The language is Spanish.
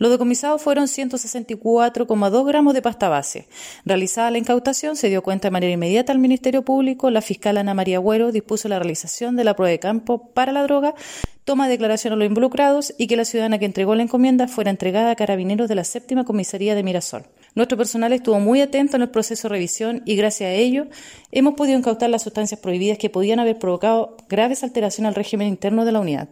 Los decomisados fueron 164,2 gramos de pasta base. Realizada la incautación, se dio cuenta de manera inmediata al Ministerio Público. La fiscal Ana María Agüero dispuso la realización de la prueba de campo para la droga, toma declaración a los involucrados y que la ciudadana que entregó la encomienda fuera entregada a carabineros de la séptima comisaría de Mirasol. Nuestro personal estuvo muy atento en el proceso de revisión y gracias a ello hemos podido incautar las sustancias prohibidas que podían haber provocado graves alteraciones al régimen interno de la unidad.